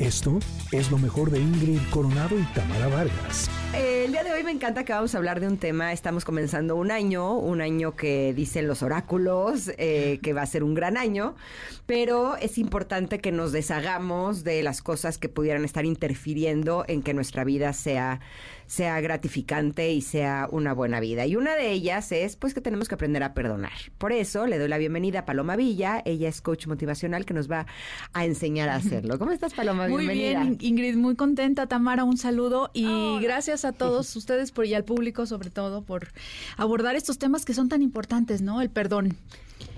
Esto es lo mejor de Ingrid Coronado y Tamara Vargas. Eh, el día de hoy me encanta que vamos a hablar de un tema. Estamos comenzando un año, un año que dicen los oráculos eh, que va a ser un gran año, pero es importante que nos deshagamos de las cosas que pudieran estar interfiriendo en que nuestra vida sea sea gratificante y sea una buena vida. Y una de ellas es pues que tenemos que aprender a perdonar. Por eso le doy la bienvenida a Paloma Villa. Ella es coach motivacional que nos va a enseñar a hacerlo. ¿Cómo estás, Paloma? Muy bien, Ingrid, muy contenta. Tamara, un saludo y gracias a todos ustedes por, y al público sobre todo por abordar estos temas que son tan importantes, ¿no? El perdón.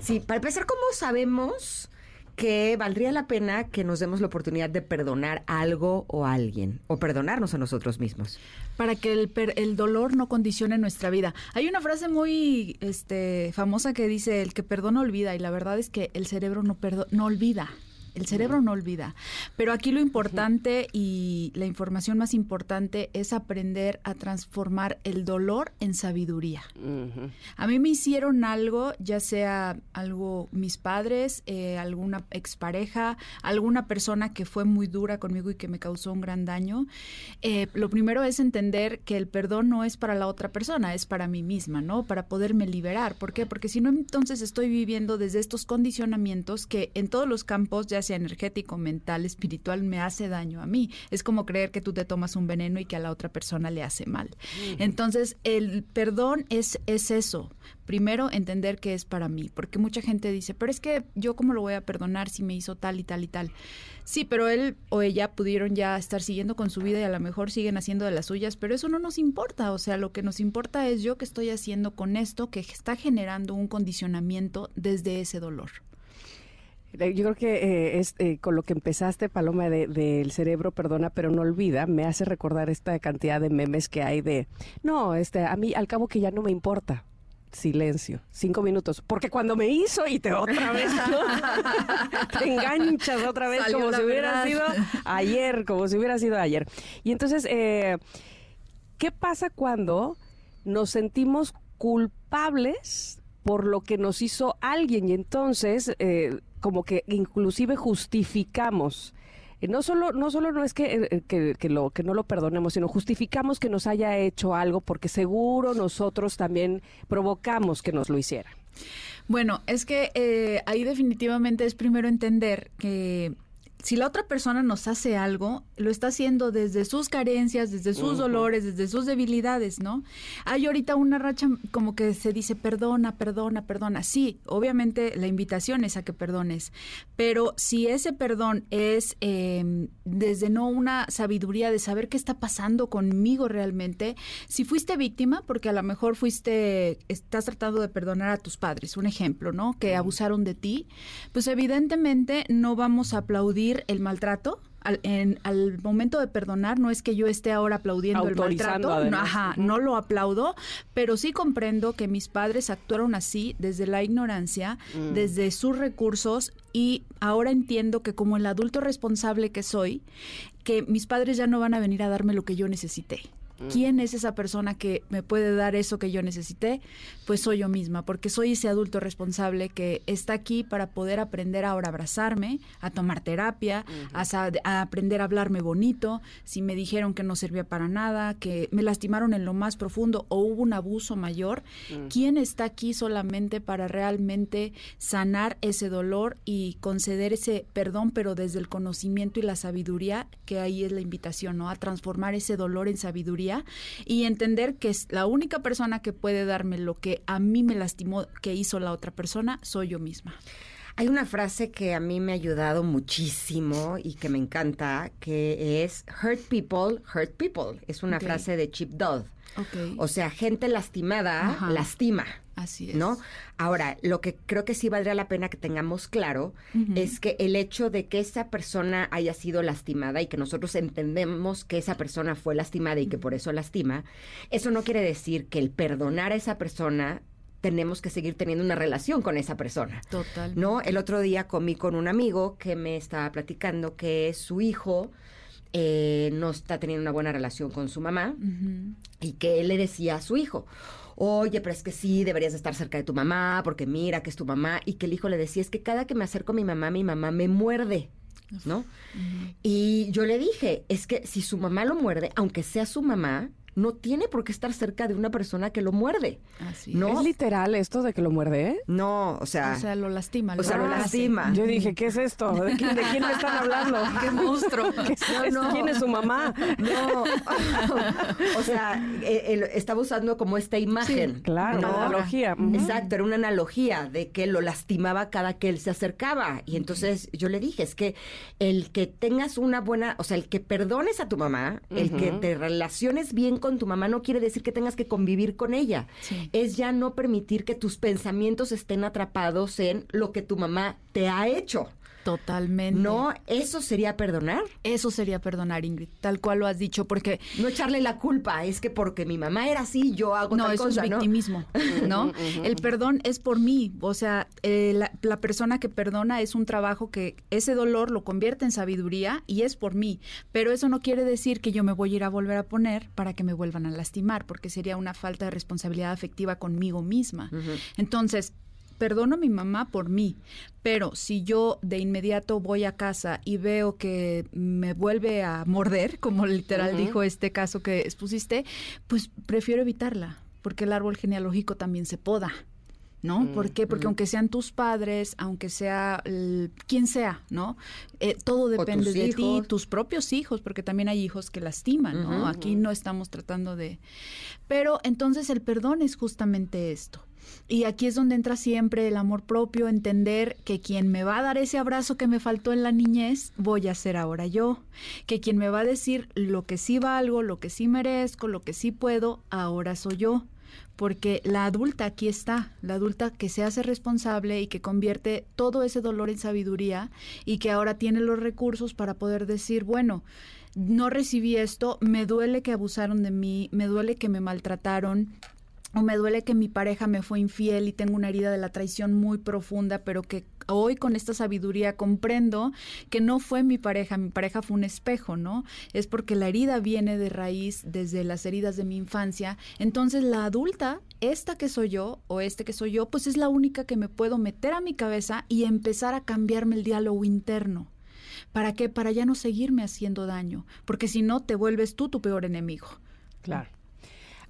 Sí, para empezar, ¿cómo sabemos que valdría la pena que nos demos la oportunidad de perdonar algo o a alguien o perdonarnos a nosotros mismos. Para que el, el dolor no condicione nuestra vida. Hay una frase muy este, famosa que dice, el que perdona olvida y la verdad es que el cerebro no, no olvida. El cerebro no olvida. Pero aquí lo importante y la información más importante es aprender a transformar el dolor en sabiduría. A mí me hicieron algo, ya sea algo mis padres, eh, alguna expareja, alguna persona que fue muy dura conmigo y que me causó un gran daño. Eh, lo primero es entender que el perdón no es para la otra persona, es para mí misma, ¿no? Para poderme liberar. ¿Por qué? Porque si no, entonces estoy viviendo desde estos condicionamientos que en todos los campos, ya sea energético, mental, espiritual, me hace daño a mí. Es como creer que tú te tomas un veneno y que a la otra persona le hace mal. Entonces, el perdón es, es eso. Primero, entender que es para mí, porque mucha gente dice, pero es que yo cómo lo voy a perdonar si me hizo tal y tal y tal. Sí, pero él o ella pudieron ya estar siguiendo con su vida y a lo mejor siguen haciendo de las suyas, pero eso no nos importa. O sea, lo que nos importa es yo que estoy haciendo con esto que está generando un condicionamiento desde ese dolor. Eh, yo creo que eh, es eh, con lo que empezaste, Paloma, del de, cerebro perdona pero no olvida, me hace recordar esta cantidad de memes que hay de, no, este, a mí al cabo que ya no me importa. Silencio, cinco minutos, porque cuando me hizo y te otra vez, te enganchas otra vez como si hubiera sido ayer, como si hubiera sido ayer. Y entonces, ¿qué pasa cuando nos sentimos culpables por lo que nos hizo alguien y entonces eh, como que inclusive justificamos eh, no solo no solo no es que, eh, que, lo que no lo perdonemos sino justificamos que nos haya hecho algo porque seguro nosotros también provocamos que nos lo hiciera bueno es que ahí definitivamente es primero entender que si la otra persona nos hace algo, lo está haciendo desde sus carencias, desde sus dolores, desde sus debilidades, ¿no? Hay ahorita una racha como que se dice perdona, perdona, perdona. Sí, obviamente la invitación es a que perdones, pero si ese perdón es em, desde no una sabiduría de saber qué está pasando conmigo realmente, si fuiste víctima, porque a lo mejor fuiste, estás tratando de perdonar a tus padres, un ejemplo, ¿no? Que abusaron de ti, pues evidentemente no vamos a aplaudir el maltrato, al, en, al momento de perdonar, no es que yo esté ahora aplaudiendo el maltrato, no, ajá, no lo aplaudo, pero sí comprendo que mis padres actuaron así desde la ignorancia, mm. desde sus recursos y ahora entiendo que como el adulto responsable que soy, que mis padres ya no van a venir a darme lo que yo necesité. ¿Quién es esa persona que me puede dar eso que yo necesité? Pues soy yo misma, porque soy ese adulto responsable que está aquí para poder aprender ahora a abrazarme, a tomar terapia, a, aprender a hablarme bonito, si me dijeron que no servía para nada, que me lastimaron en lo más profundo o hubo un abuso mayor. ¿Quién está aquí solamente para realmente sanar ese dolor y conceder ese perdón, pero desde el conocimiento y la sabiduría, que ahí es la invitación, ¿no? A transformar ese dolor en sabiduría y entender que es la única persona que puede darme lo que a mí me lastimó que hizo la otra persona, soy yo misma. Hay una frase que a mí me ha ayudado muchísimo y que me encanta, que es hurt people, hurt people. Es una frase de Chip Dodd. O sea, gente lastimada lastima. Así es. ¿No? Ahora, lo que creo que sí valdría la pena que tengamos claro es que el hecho de que esa persona haya sido lastimada y que nosotros entendemos que esa persona fue lastimada y que por eso lastima, eso no quiere decir que el perdonar a esa persona tenemos que seguir teniendo una relación con esa persona. Total. ¿No? El otro día comí con un amigo que me estaba platicando que su hijo eh, no está teniendo una buena relación con su mamá y que él le decía a su hijo, oye, pero es que sí, deberías estar cerca de tu mamá, porque mira que es tu mamá, y que el hijo le decía, es que cada que me acerco a mi mamá, mi mamá me muerde. ¿no? Y yo le dije, es que si su mamá lo muerde, aunque sea su mamá, no tiene por qué estar cerca de una persona que lo muerde. Así ¿No? ¿Es literal esto de que lo muerde? eh? No, o sea, O sea, lo lastima. o sea, lo hace. lastima. Yo dije, ¿qué es esto? ¿De quién, de quién me están hablando? ¡Qué monstruo! ¿Qué es- No, no. ¿Quién es su mamá? No, o sea, eh, él estaba usando como esta imagen. Claro, ¿no? una analogía. Exacto, era una analogía de que lo lastimaba cada que él se acercaba. Y entonces yo le dije, es que el que tengas una buena, o sea, el que perdones a tu mamá, el que te relaciones bien con tu mamá, no quiere decir que tengas que convivir con ella. Sí. Es ya no permitir que tus pensamientos estén atrapados en lo que tu mamá te ha hecho. Totalmente. No, eso sería perdonar. Eso sería perdonar, Ingrid, tal cual lo has dicho, porque No echarle la culpa, es que porque mi mamá era así, yo hago no, tal eso cosa, es victimismo, ¿no? El perdón es por mí, o sea, eh, la, la persona que perdona es un trabajo que ese dolor lo convierte en sabiduría y es por mí, pero eso no quiere decir que yo me voy a ir a volver a poner para que me vuelvan a lastimar, porque sería una falta de responsabilidad afectiva conmigo misma. Entonces, perdono a mi mamá por mí, pero si yo de inmediato voy a casa y veo que me vuelve a morder, como literal dijo este caso que expusiste, pues prefiero evitarla, porque el árbol genealógico también se poda. ¿No? ¿Por qué? Porque aunque sean tus padres, aunque sea el- quien sea, ¿no? Eh, todo depende de ti, hijos. tus propios hijos, porque también hay hijos que lastiman, ¿no? Aquí no estamos tratando de... Pero entonces el perdón es justamente esto. Y aquí es donde entra siempre el amor propio, entender que quien me va a dar ese abrazo que me faltó en la niñez, voy a ser ahora yo. Que quien me va a decir lo que sí valgo, lo que sí merezco, lo que sí puedo, ahora soy yo. Porque la adulta aquí está, la adulta que se hace responsable y que convierte todo ese dolor en sabiduría y que ahora tiene los recursos para poder decir, bueno, no recibí esto, me duele que abusaron de mí, me duele que me maltrataron, o me duele que mi pareja me fue infiel y tengo una herida de la traición muy profunda, pero que hoy con esta sabiduría comprendo que no fue mi pareja, mi pareja fue un espejo, ¿no? Es porque la herida viene de raíz desde las heridas de mi infancia. Entonces la adulta, esta que soy yo o este que soy yo, pues es la única que me puedo meter a mi cabeza y empezar a cambiarme el diálogo interno. ¿Para qué? Para ya no seguirme haciendo daño, porque si no te vuelves tú tu peor enemigo. Claro.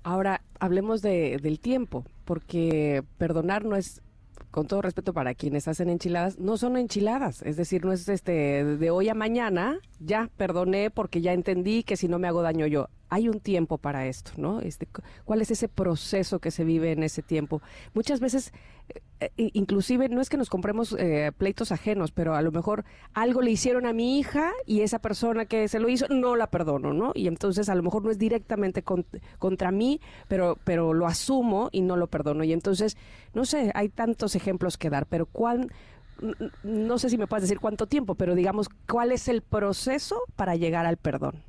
Ahora, hablemos de, del tiempo, porque perdonar no es, con todo respeto para quienes hacen enchiladas, no son enchiladas. Es decir, no es este de hoy a mañana, ya perdoné porque ya entendí que si no me hago daño yo. Hay un tiempo para esto, ¿no? Este, cu- ¿Cuál es ese proceso que se vive en ese tiempo? Muchas veces, eh, eh, inclusive, no es que nos compremos eh, pleitos ajenos, pero a lo mejor algo le hicieron a mi hija y esa persona que se lo hizo no la perdono, ¿no? Y entonces a lo mejor no es directamente con- contra mí, pero, pero lo asumo y no lo perdono. Y entonces, no sé, hay tantos ejemplos que dar, pero ¿cuál, no sé si me puedes decir cuánto tiempo, pero digamos, ¿cuál es el proceso para llegar al perdón?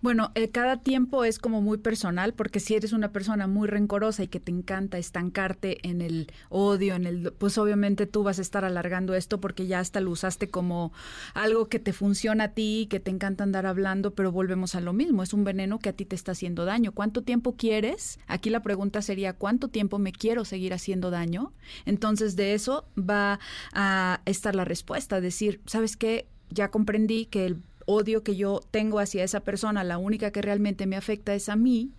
Bueno, eh, cada tiempo es como muy personal, porque si eres una persona muy rencorosa y que te encanta estancarte en el odio, en el, pues obviamente tú vas a estar alargando esto porque ya hasta lo usaste como algo que te funciona a ti, que te encanta andar hablando, pero volvemos a lo mismo, es un veneno que a ti te está haciendo daño. ¿Cuánto tiempo quieres? Aquí la pregunta sería, ¿cuánto tiempo me quiero seguir haciendo daño? Entonces de eso va a estar la respuesta, decir, ¿sabes qué? Ya comprendí que el odio que yo tengo hacia esa persona, la única que realmente me afecta es a mí,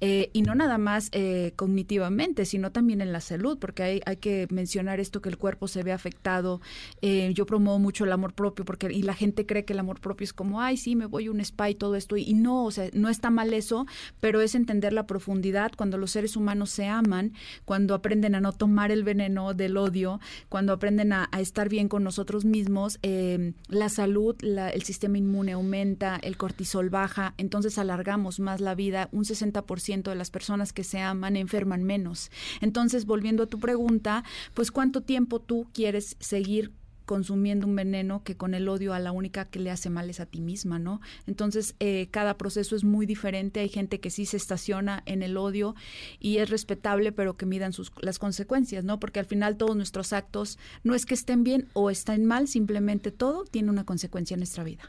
eh, y no nada más eh, cognitivamente, sino también en la salud, porque hay, hay que mencionar esto que el cuerpo se ve afectado. Eh, yo promuevo mucho el amor propio, porque y la gente cree que el amor propio es como, ay, sí, me voy a un spa y todo esto, y, no, o sea, no está mal eso, pero es entender la profundidad cuando los seres humanos se aman, cuando aprenden a no tomar el veneno del odio, cuando aprenden a, estar bien con nosotros mismos, eh, la salud, la- el sistema inmune aumenta, el cortisol baja, entonces alargamos más la vida, un 60% de las personas que se aman enferman menos. Entonces, volviendo a tu pregunta, pues cuánto tiempo tú quieres seguir consumiendo un veneno que con el odio a la única que le hace mal es a ti misma, ¿no? Entonces, eh, cada proceso es muy diferente. Hay gente que sí se estaciona en el odio y es respetable, pero que midan sus, las consecuencias, ¿no? Porque al final todos nuestros actos no es que estén bien o estén mal, simplemente todo tiene una consecuencia en nuestra vida.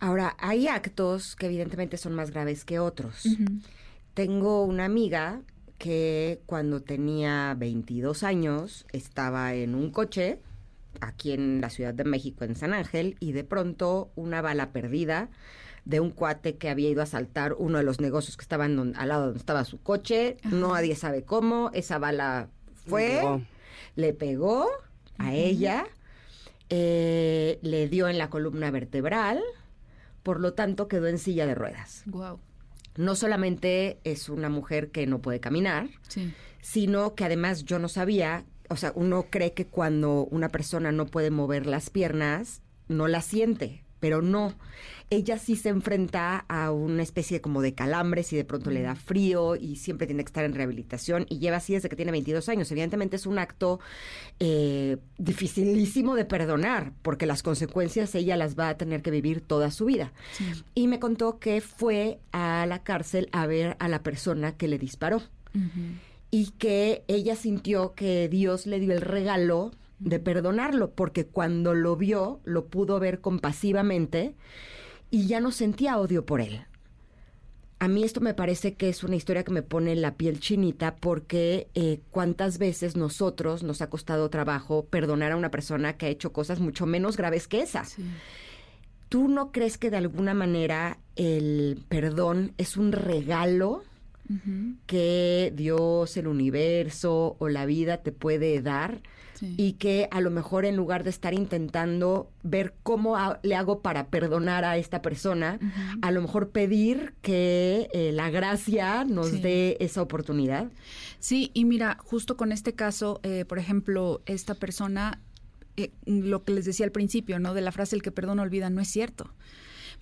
Ahora, hay actos que evidentemente son más graves que otros. Tengo una amiga que cuando tenía 22 años estaba en un coche aquí en la Ciudad de México, en San Ángel, y de pronto una bala perdida de un cuate que había ido a asaltar uno de los negocios que estaban al lado donde estaba su coche. No nadie sabe cómo. Esa bala fue, le pegó a ella, eh, le dio en la columna vertebral, por lo tanto quedó en silla de ruedas. Wow. No solamente es una mujer que no puede caminar, sino que además yo no sabía, o sea, uno cree que cuando una persona no puede mover las piernas, no la siente pero no. Ella sí se enfrenta a una especie como de calambres y de pronto le da frío y siempre tiene que estar en rehabilitación y lleva así desde que tiene 22 años. Evidentemente es un acto eh, dificilísimo de perdonar porque las consecuencias ella las va a tener que vivir toda su vida. Y me contó que fue a la cárcel a ver a la persona que le disparó. Y que ella sintió que Dios le dio el regalo de perdonarlo, porque cuando lo vio, lo pudo ver compasivamente y ya no sentía odio por él. A mí esto me parece que es una historia que me pone la piel chinita porque eh, cuántas veces nosotros nos ha costado trabajo perdonar a una persona que ha hecho cosas mucho menos graves que esa. ¿Tú no crees que de alguna manera el perdón es un regalo que Dios, el universo o la vida te puede dar? y que a lo mejor en lugar de estar intentando ver cómo le hago para perdonar a esta persona, a lo mejor pedir que eh, la gracia nos dé esa oportunidad. Sí, y mira, justo con este caso, eh, por ejemplo, esta persona, eh, lo que les decía al principio, ¿no? De la frase el que perdona olvida, no es cierto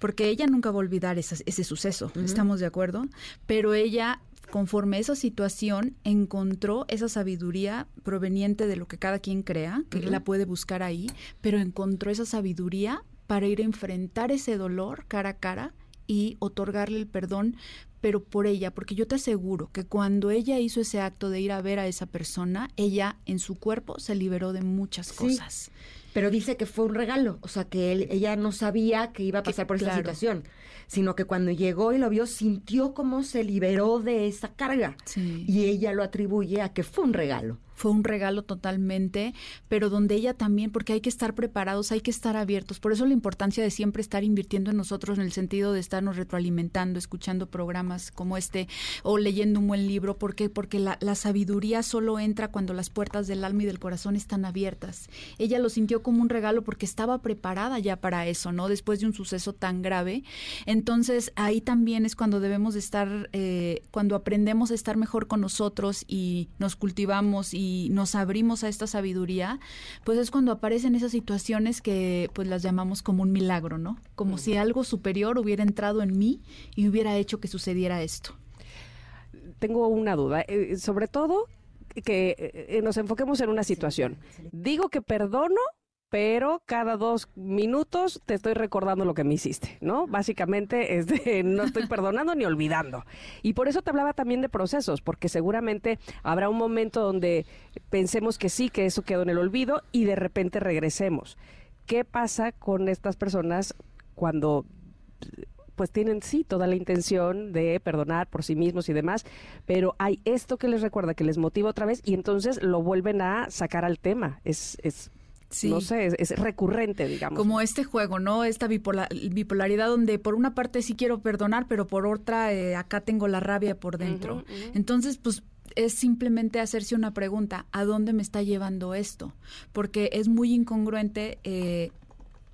porque ella nunca va a olvidar ese suceso, ¿estamos de acuerdo? Pero ella conforme esa situación encontró esa sabiduría proveniente de lo que cada quien crea, que la puede buscar ahí, pero encontró esa sabiduría para ir a enfrentar ese dolor cara a cara y otorgarle el perdón, pero por ella, porque yo te aseguro que cuando ella hizo ese acto de ir a ver a esa persona, ella en su cuerpo se liberó de muchas cosas. Pero dice que fue un regalo, o sea, que ella no sabía que iba a pasar por esa situación, sino que cuando llegó y lo vio, sintió cómo se liberó de esa carga. Y ella lo atribuye a que fue un regalo fue un regalo totalmente, pero donde ella también, porque hay que estar preparados, hay que estar abiertos. Por eso la importancia de siempre estar invirtiendo en nosotros en el sentido de estarnos retroalimentando, escuchando programas como este o leyendo un buen libro. ¿Por qué? Porque la, la sabiduría solo entra cuando las puertas del alma y del corazón están abiertas. Ella lo sintió como un regalo porque estaba preparada ya para eso, ¿no? Después de un suceso tan grave. Entonces ahí también es cuando debemos de estar, eh, cuando aprendemos a estar mejor con nosotros y nos cultivamos y nos abrimos a esta sabiduría, pues es cuando aparecen esas situaciones que pues las llamamos como un milagro, ¿no? Como si algo superior hubiera entrado en mí y hubiera hecho que sucediera esto. Tengo una duda, eh, sobre todo que eh, nos enfoquemos en una situación. Digo que perdono pero cada dos minutos te estoy recordando lo que me hiciste, ¿no? Básicamente es de no estoy perdonando ni olvidando. Y por eso te hablaba también de procesos, porque seguramente habrá un momento donde pensemos que sí, que eso quedó en el olvido y de repente regresemos. ¿Qué pasa con estas personas cuando pues tienen sí toda la intención de perdonar por sí mismos y demás, pero hay esto que les recuerda, que les motiva otra vez y entonces lo vuelven a sacar al tema. Es no sé, es, recurrente, digamos. Como este juego, ¿no? Esta bipolaridad donde por una parte sí quiero perdonar, pero por otra eh, acá tengo la rabia por dentro. Entonces, pues es simplemente hacerse una pregunta, ¿a dónde me está llevando esto? Porque es muy incongruente eh,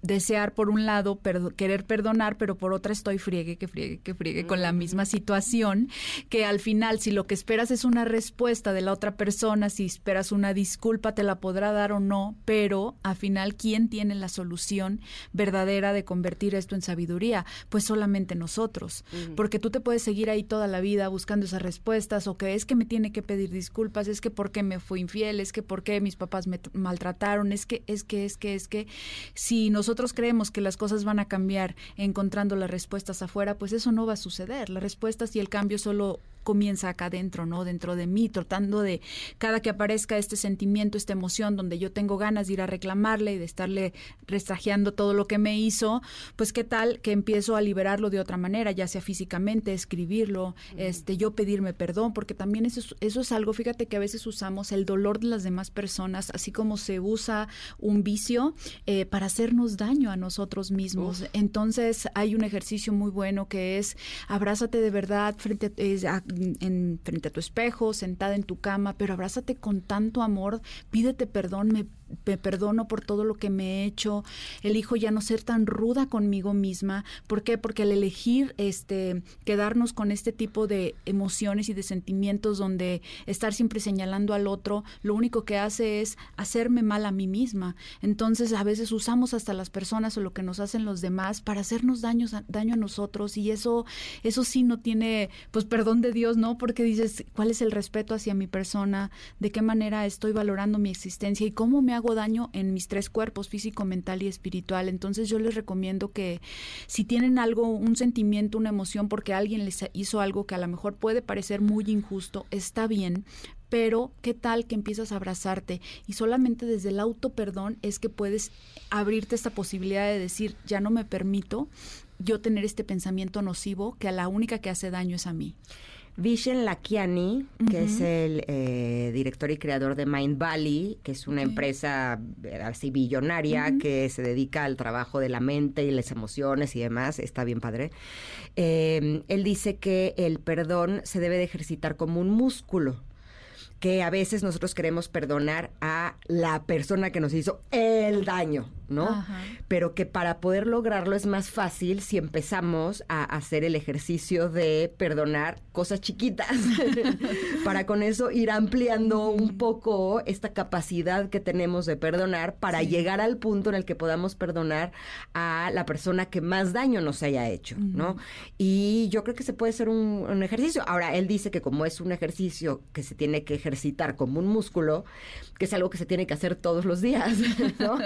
desear por un lado querer perdonar, pero por otra estoy friegue, que friegue, que friegue con la misma situación, que al final si lo que esperas es una respuesta de la otra persona, si esperas una disculpa te la podrá dar o no, pero al final ¿quién tiene la solución verdadera de convertir esto en sabiduría? Pues solamente nosotros, porque tú te puedes seguir ahí toda la vida buscando esas respuestas o que es que me tiene que pedir disculpas, es que por qué me fui infiel, es que por qué mis papás me maltrataron, es que es que es que es que si nos nosotros creemos que las cosas van a cambiar encontrando las respuestas afuera, pues eso no va a suceder. Las respuestas y el cambio solo comienza acá adentro, ¿no? Dentro de mí, tratando de cada que aparezca este sentimiento, esta emoción donde yo tengo ganas de ir a reclamarle y de estarle restrajeando todo lo que me hizo, pues qué tal que empiezo a liberarlo de otra manera, ya sea físicamente, escribirlo, este, yo pedirme perdón, porque también eso, es- eso es algo, fíjate que a veces usamos el dolor de las demás personas, así como se usa un vicio eh, para hacernos daño a nosotros mismos. Entonces hay un ejercicio muy bueno que es abrázate de verdad frente a, es, a- en, frente a tu espejo, sentada en tu cama, pero abrázate con tanto amor, pídete perdón, me, me perdono por todo lo que me he hecho, elijo ya no ser tan ruda conmigo misma. ¿Por qué? Porque al elegir este quedarnos con este tipo de emociones y de sentimientos donde estar siempre señalando al otro, lo único que hace es hacerme mal a mí misma. Entonces, a veces usamos hasta las personas o lo que nos hacen los demás para hacernos daños daño a nosotros y eso eso sí no tiene pues perdón de Dios, ¿no? Porque dices, ¿cuál es el respeto hacia mi persona? ¿De qué manera estoy valorando mi existencia y cómo me hago daño en mis tres cuerpos, físico, mental y espiritual? Entonces, yo les recomiendo que si tienen algo, un sentimiento, una emoción porque alguien les hizo algo que a lo mejor puede parecer muy injusto, está bien, pero qué tal que empiezas a abrazarte y solamente desde el auto perdón es que puedes abrirte esta posibilidad de decir, ya no me permito yo tener este pensamiento nocivo que a la única que hace daño es a mí. Vishen Lakiani, que es el eh, director y creador de Mind Valley, que es una empresa eh, así billonaria que se dedica al trabajo de la mente y las emociones y demás, está bien padre. Eh, él dice que el perdón se debe de ejercitar como un músculo que a veces nosotros queremos perdonar a la persona que nos hizo el daño, ¿no? Ajá. Pero que para poder lograrlo es más fácil si empezamos a hacer el ejercicio de perdonar cosas chiquitas, para con eso ir ampliando un poco esta capacidad que tenemos de perdonar para Sí. llegar al punto en el que podamos perdonar a la persona que más daño nos haya hecho, ¿no? Y yo creo que se puede hacer un, un ejercicio. Ahora, él dice que como es un ejercicio que se tiene que ejercitar como un músculo, que es algo que se tiene que hacer todos los días, ¿no?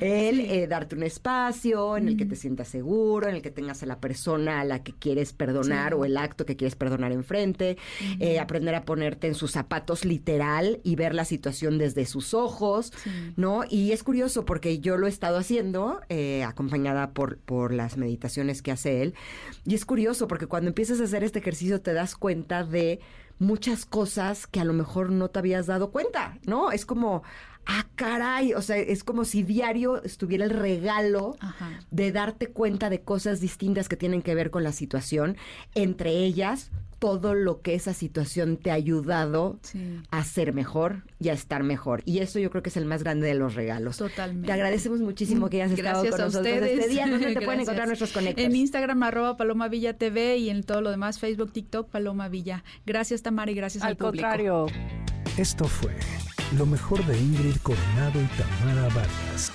El eh, darte un espacio en el que te sientas seguro, en el que tengas a la persona a la que quieres perdonar Sí. o el acto que quieres perdonar enfrente, eh, aprender a ponerte en sus zapatos literal y ver la situación desde sus ojos, Sí. ¿no? Y es curioso porque yo lo he estado haciendo, eh, acompañada por, por las meditaciones que hace él, y es curioso porque cuando empiezas a hacer este ejercicio te das cuenta de muchas cosas que a lo mejor no te habías dado cuenta, ¿no? Es como, ah, caray, o sea, es como si diario estuviera el regalo Ajá. de darte cuenta de cosas distintas que tienen que ver con la situación, entre ellas todo lo que esa situación te ha ayudado Sí. a ser mejor y a estar mejor. Y eso yo creo que es el más grande de los regalos. Totalmente. Te agradecemos muchísimo que hayas estado Gracias con a nosotros ustedes. este día. ¿Dónde te pueden encontrar nuestros conectos? En Instagram, arroba Paloma Villa TV y en todo lo demás, Facebook, TikTok, Paloma Villa. Gracias, Tamara, y gracias al, Al público. contrario. Esto fue lo mejor de Ingrid Coronado y Tamara Vargas.